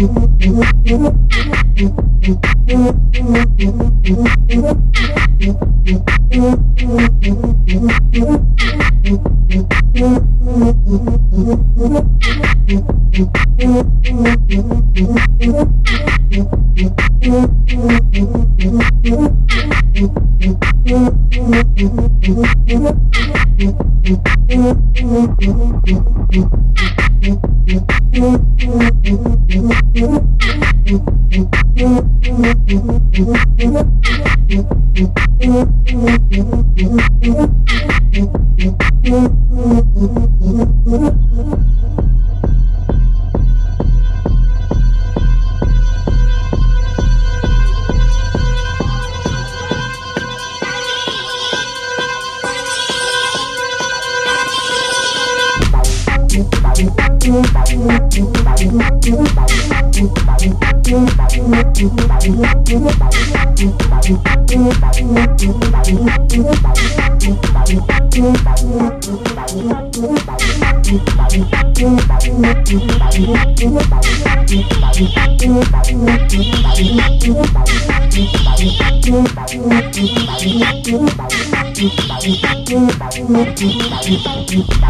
Thank you. Tchim, tchim, tchim.